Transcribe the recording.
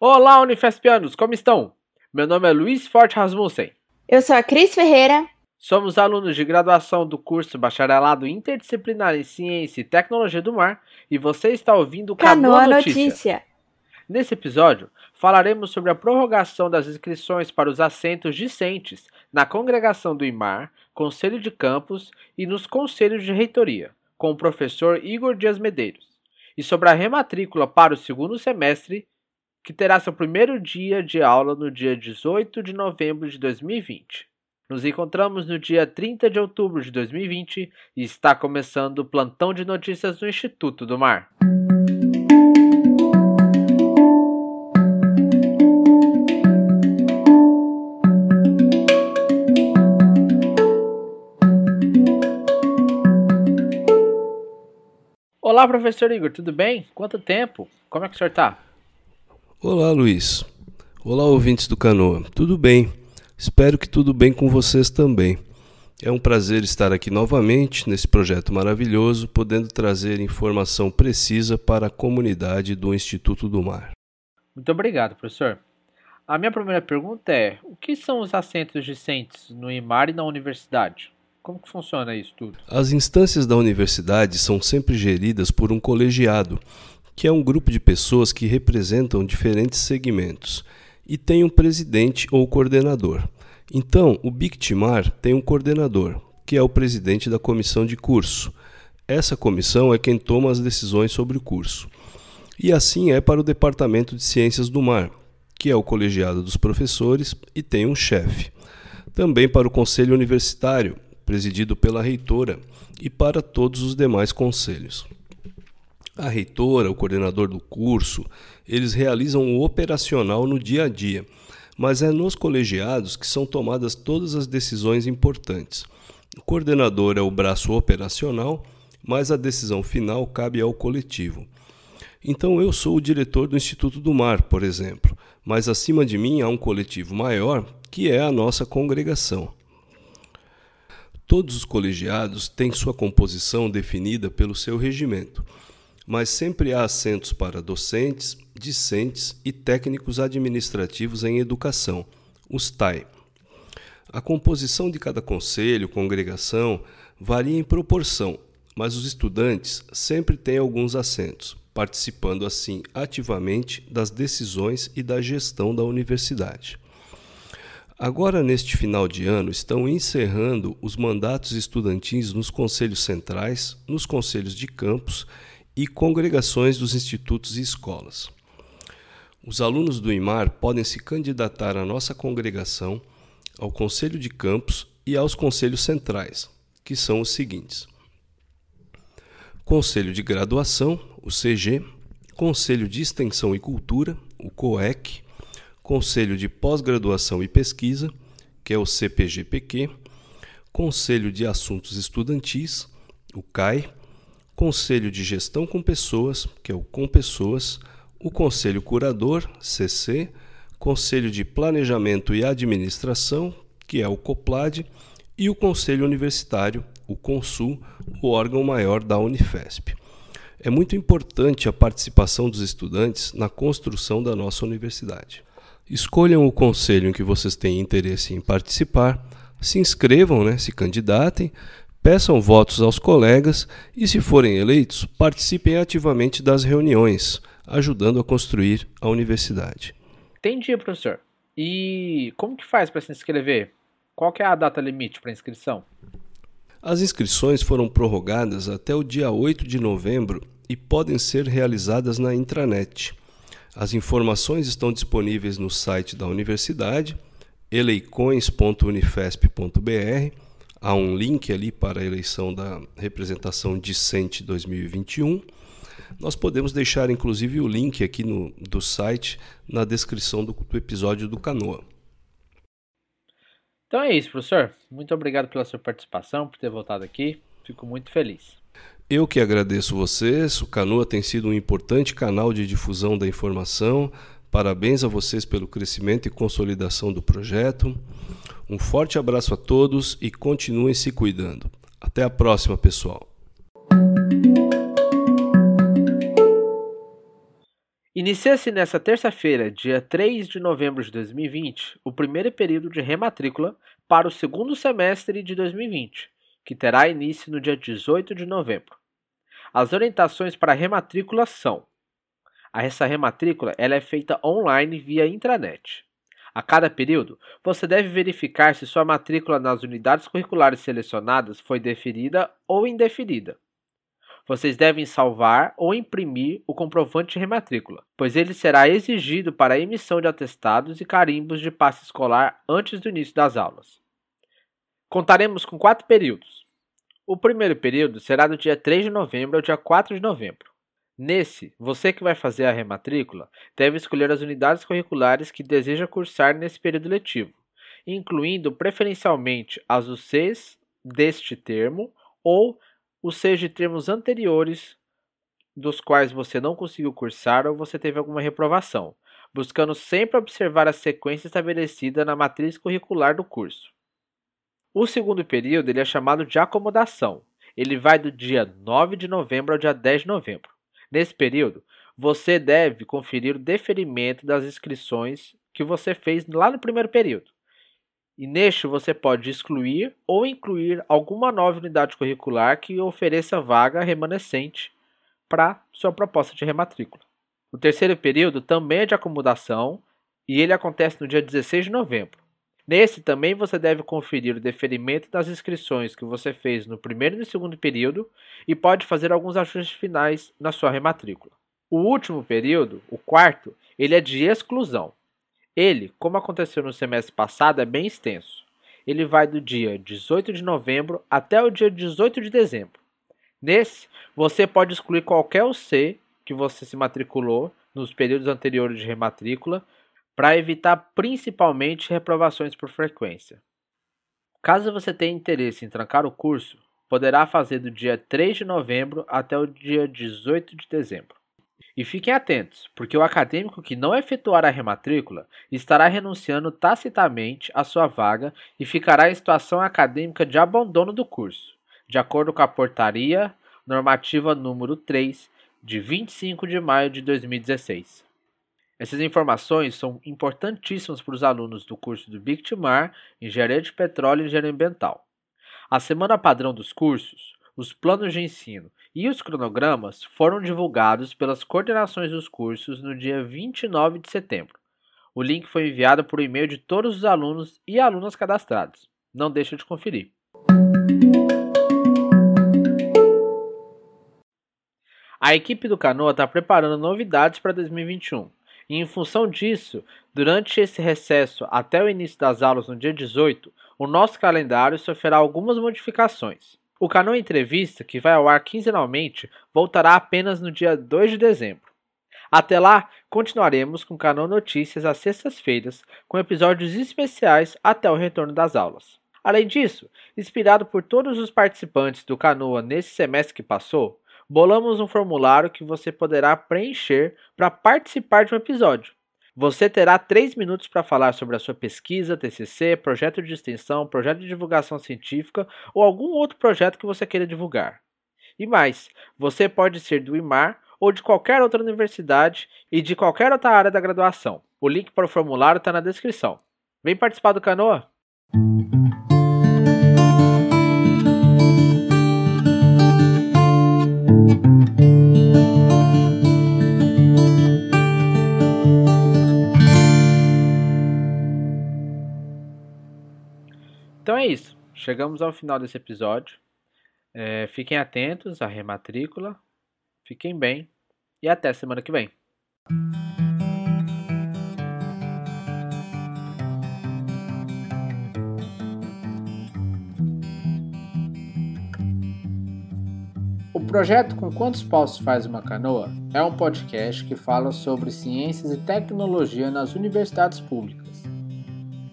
Olá, Unifespianos, como estão? Meu nome é Luiz Forte Rasmussen. Eu sou a Cris Ferreira. Somos alunos de graduação do curso Bacharelado Interdisciplinar em Ciência e Tecnologia do Mar e você está ouvindo o Canoa, Canoa Notícia. Notícia. Nesse episódio, falaremos sobre a prorrogação das inscrições para os assentos discentes na Congregação do IMAR, Conselho de Campos e nos Conselhos de Reitoria, com o professor Igor Dias Medeiros, e sobre a rematrícula para o segundo semestre, que terá seu primeiro dia de aula no dia 18 de novembro de 2020. Nos encontramos no dia 30 de outubro de 2020 e está começando o plantão de notícias do Instituto do Mar. Olá, professor Igor, tudo bem? Quanto tempo? Como é que o senhor está? Olá, Luiz. Olá, ouvintes do Canoa. Tudo bem? Espero que tudo bem com vocês também. É um prazer estar aqui novamente nesse projeto maravilhoso, podendo trazer informação precisa para a comunidade do Instituto do Mar. Muito obrigado, professor. A minha primeira pergunta é: o que são os assentos discentes no IMAR e na universidade? Como que funciona isso tudo? As instâncias da universidade são sempre geridas por um colegiado, que é um grupo de pessoas que representam diferentes segmentos e tem um presidente ou coordenador. Então, o Bictimar tem um coordenador, que é o presidente da comissão de curso. Essa comissão é quem toma as decisões sobre o curso. E assim é para o Departamento de Ciências do Mar, que é o colegiado dos professores e tem um chefe. Também para o Conselho Universitário, presidido pela reitora, e para todos os demais conselhos. A reitora, o coordenador do curso, eles realizam o operacional no dia a dia, mas é nos colegiados que são tomadas todas as decisões importantes. O coordenador é o braço operacional, mas a decisão final cabe ao coletivo. Então eu sou o diretor do Instituto do Mar, por exemplo, mas acima de mim há um coletivo maior, que é a nossa congregação. Todos os colegiados têm sua composição definida pelo seu regimento, mas sempre há assentos para docentes, discentes e técnicos administrativos em educação, os TAI. A composição de cada conselho, congregação, varia em proporção, mas os estudantes sempre têm alguns assentos, participando assim ativamente das decisões e da gestão da universidade. Agora, neste final de ano, estão encerrando os mandatos estudantis nos conselhos centrais, nos conselhos de campus e congregações dos institutos e escolas. Os alunos do IMAR podem se candidatar à nossa congregação, ao conselho de campus e aos conselhos centrais, que são os seguintes: Conselho de Graduação, o CG, Conselho de Extensão e Cultura, o COEC, Conselho de Pós-Graduação e Pesquisa, que é o CPGPQ, Conselho de Assuntos Estudantis, o CAI, Conselho de Gestão com Pessoas, que é o Com Pessoas, o Conselho Curador, CC, Conselho de Planejamento e Administração, que é o COPLAD, e o Conselho Universitário, o CONSUL, o órgão maior da Unifesp. É muito importante a participação dos estudantes na construção da nossa universidade. Escolham o conselho em que vocês têm interesse em participar, se inscrevam, né, se candidatem, peçam votos aos colegas e, se forem eleitos, participem ativamente das reuniões, ajudando a construir a universidade. Entendi, professor. E como que faz para se inscrever? Qual que é a data limite para inscrição? As inscrições foram prorrogadas até o dia 8 de novembro e podem ser realizadas na intranet. As informações estão disponíveis no site da universidade, eleicões.unifesp.br. Há um link ali para a eleição da representação discente 2021. Nós podemos deixar inclusive o link aqui no, do site na descrição do, do episódio do Canoa. Então é isso, professor. Muito obrigado pela sua participação, por ter voltado aqui. Fico muito feliz. Eu que agradeço vocês. O Canoa tem sido um importante canal de difusão da informação. Parabéns a vocês pelo crescimento e consolidação do projeto. Um forte abraço a todos e continuem se cuidando. Até a próxima, pessoal. Inicia-se nesta terça-feira, dia 3 de novembro de 2020, o primeiro período de rematrícula para o segundo semestre de 2020, que terá início no dia 18 de novembro. As orientações para rematrícula são: essa rematrícula ela é feita online via intranet. A cada período, você deve verificar se sua matrícula nas unidades curriculares selecionadas foi deferida ou indeferida. Vocês devem salvar ou imprimir o comprovante de rematrícula, pois ele será exigido para a emissão de atestados e carimbos de passe escolar antes do início das aulas. Contaremos com quatro períodos. O primeiro período será do dia 3 de novembro ao dia 4 de novembro. Nesse, você que vai fazer a rematrícula deve escolher as unidades curriculares que deseja cursar nesse período letivo, incluindo preferencialmente as UCs deste termo ou os de termos anteriores dos quais você não conseguiu cursar ou você teve alguma reprovação, buscando sempre observar a sequência estabelecida na matriz curricular do curso. O segundo período ele é chamado de acomodação. Ele vai do dia 9 de novembro ao dia 10 de novembro. Nesse período, você deve conferir o deferimento das inscrições que você fez lá no primeiro período. E neste você pode excluir ou incluir alguma nova unidade curricular que ofereça vaga remanescente para sua proposta de rematrícula. O terceiro período também é de acomodação e ele acontece no dia 16 de novembro. Nesse também você deve conferir o deferimento das inscrições que você fez no primeiro e segundo período e pode fazer alguns ajustes finais na sua rematrícula. O último período, o quarto, ele é de exclusão. Ele, como aconteceu no semestre passado, é bem extenso. Ele vai do dia 18 de novembro até o dia 18 de dezembro. Nesse, você pode excluir qualquer UC que você se matriculou nos períodos anteriores de rematrícula, para evitar principalmente reprovações por frequência. Caso você tenha interesse em trancar o curso, poderá fazer do dia 3 de novembro até o dia 18 de dezembro. E fiquem atentos, porque o acadêmico que não efetuar a rematrícula estará renunciando tacitamente à sua vaga e ficará em situação acadêmica de abandono do curso, de acordo com a portaria normativa número 3 de 25 de maio de 2016. Essas informações são importantíssimas para os alunos do curso do Bictimar, Engenharia de Petróleo e Engenharia Ambiental. A semana padrão dos cursos, os planos de ensino e os cronogramas foram divulgados pelas coordenações dos cursos no dia 29 de setembro. O link foi enviado por e-mail de todos os alunos e alunas cadastrados. Não deixe de conferir. A equipe do Canoa está preparando novidades para 2021. E em função disso, durante esse recesso até o início das aulas no dia 18, o nosso calendário sofrerá algumas modificações. O canal Entrevista, que vai ao ar quinzenalmente, voltará apenas no dia 2 de dezembro. Até lá, continuaremos com o canal Notícias às sextas-feiras, com episódios especiais até o retorno das aulas. Além disso, inspirado por todos os participantes do Canoa nesse semestre que passou, bolamos um formulário que você poderá preencher para participar de um episódio. Você terá três minutos para falar sobre a sua pesquisa, TCC, projeto de extensão, projeto de divulgação científica ou algum outro projeto que você queira divulgar. E mais, você pode ser do IMAR ou de qualquer outra universidade e de qualquer outra área da graduação. O link para o formulário está na descrição. Vem participar do Canoa? Então é isso. Chegamos ao final desse episódio. É, fiquem atentos à rematrícula. Fiquem bem. E até semana que vem. O projeto Com Quantos Paus Faz Uma Canoa é um podcast que fala sobre ciências e tecnologia nas universidades públicas.